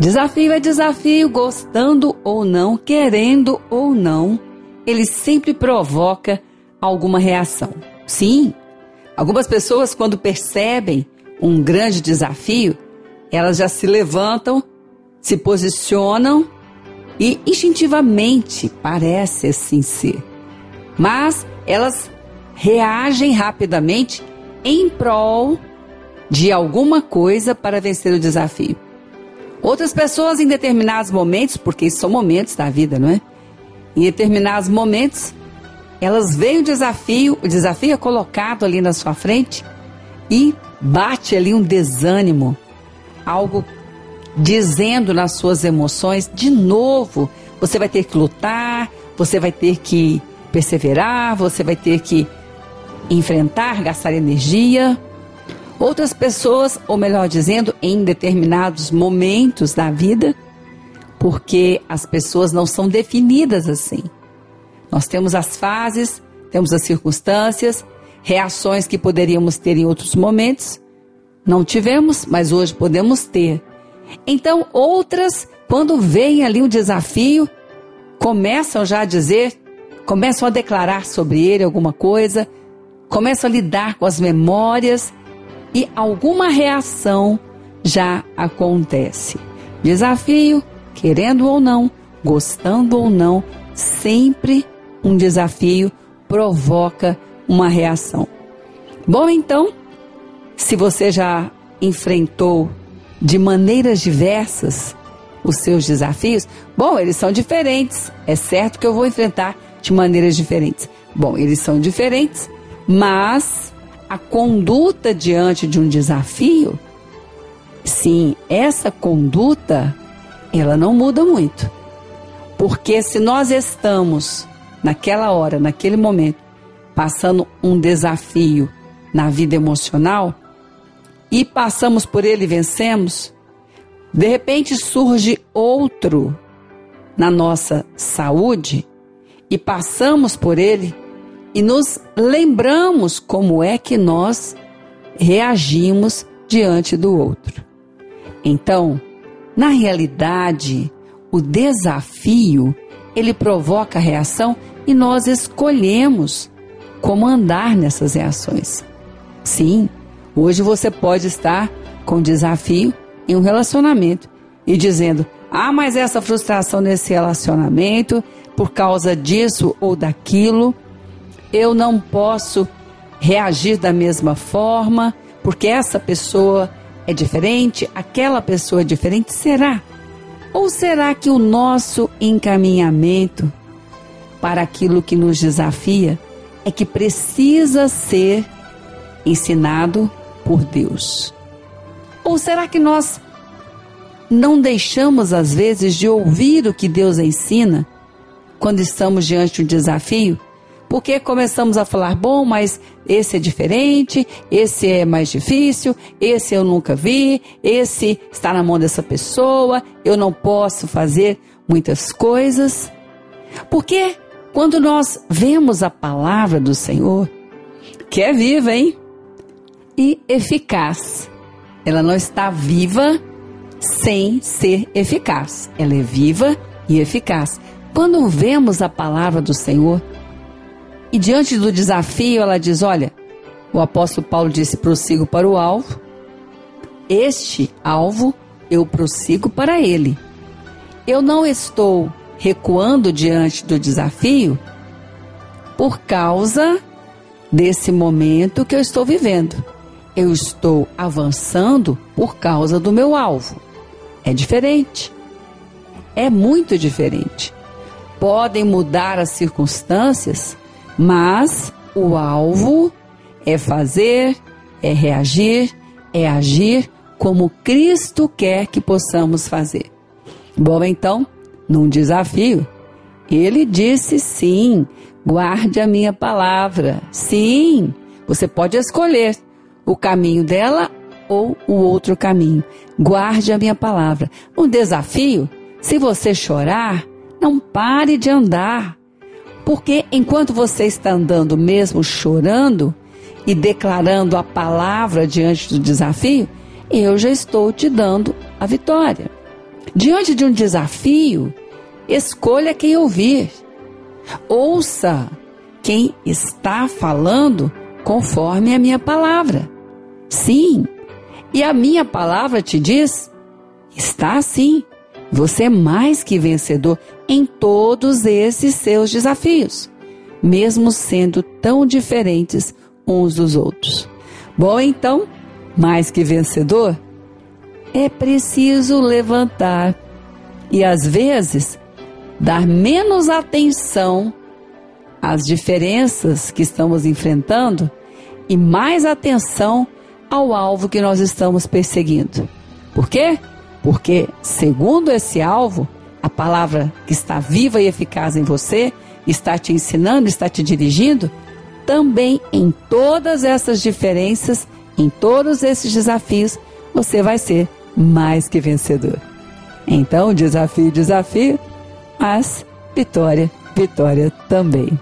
Desafio é desafio, gostando ou não, querendo ou não, ele sempre provoca alguma reação. Sim, algumas pessoas, quando percebem um grande desafio, elas já se levantam, se posicionam e instintivamente parece assim ser. Mas elas reagem rapidamente em prol de alguma coisa para vencer o desafio. Outras pessoas, em determinados momentos, porque são momentos da vida, não é? Em determinados momentos, elas veem o desafio, o desafio é colocado ali na sua frente e bate ali um desânimo, algo dizendo nas suas emoções, de novo, você vai ter que lutar, você vai ter que perseverar, você vai ter que enfrentar, gastar energia. Outras pessoas, ou melhor dizendo, em determinados momentos da vida, porque as pessoas não são definidas assim. Nós temos as fases, temos as circunstâncias, reações que poderíamos ter em outros momentos. Não tivemos, mas hoje podemos ter. Então, outras, quando vem ali um desafio, começam já a dizer, começam a declarar sobre ele alguma coisa, começam a lidar com as memórias e alguma reação já acontece. Desafio, querendo ou não, gostando ou não, sempre um desafio provoca uma reação. Bom, então, se você já enfrentou de maneiras diversas os seus desafios, bom, eles são diferentes. É certo que eu vou enfrentar de maneiras diferentes. Bom, eles são diferentes, mas a conduta diante de um desafio, sim, essa conduta, ela não muda muito. Porque se nós estamos naquela hora, naquele momento, passando um desafio na vida emocional e passamos por ele e vencemos, de repente surge outro na nossa saúde e passamos por ele e nos lembramos como é que nós reagimos diante do outro. Então, na realidade, o desafio ele provoca reação e nós escolhemos como andar nessas reações. Sim, hoje você pode estar com desafio em um relacionamento e dizendo: "Ah, mas essa frustração nesse relacionamento por causa disso ou daquilo, eu não posso reagir da mesma forma, porque essa pessoa é diferente, aquela pessoa é diferente. Será? Ou será que o nosso encaminhamento para aquilo que nos desafia é que precisa ser ensinado por Deus? Ou será que nós não deixamos, às vezes, de ouvir o que Deus ensina quando estamos diante de um desafio? Porque começamos a falar: bom, mas esse é diferente, esse é mais difícil, esse eu nunca vi, esse está na mão dessa pessoa, eu não posso fazer muitas coisas. Porque quando nós vemos a palavra do Senhor, que é viva, hein? E eficaz. Ela não está viva sem ser eficaz. Ela é viva e eficaz. Quando vemos a palavra do Senhor, e diante do desafio, ela diz: Olha, o apóstolo Paulo disse: prossigo para o alvo. Este alvo eu prossigo para ele. Eu não estou recuando diante do desafio por causa desse momento que eu estou vivendo. Eu estou avançando por causa do meu alvo. É diferente. É muito diferente. Podem mudar as circunstâncias, mas o alvo é fazer, é reagir, é agir como Cristo quer que possamos fazer. Bom, então, num desafio, ele disse sim, guarde a minha palavra. Sim, você pode escolher o caminho dela ou o outro caminho. Guarde a minha palavra. Um desafio, se você chorar, não pare de andar. Porque enquanto você está andando mesmo chorando e declarando a palavra diante do desafio, eu já estou te dando a vitória. Diante de um desafio, escolha quem ouvir. Ouça quem está falando conforme a minha palavra. Sim, e a minha palavra te diz: está assim. Você é mais que vencedor em todos esses seus desafios, mesmo sendo tão diferentes uns dos outros. Bom, então, mais que vencedor, é preciso levantar e às vezes dar menos atenção às diferenças que estamos enfrentando e mais atenção ao alvo que nós estamos perseguindo. Por quê? Porque, segundo esse alvo, a palavra que está viva e eficaz em você está te ensinando, está te dirigindo, também em todas essas diferenças, em todos esses desafios, você vai ser mais que vencedor. Então, desafio, desafio, mas vitória, vitória também.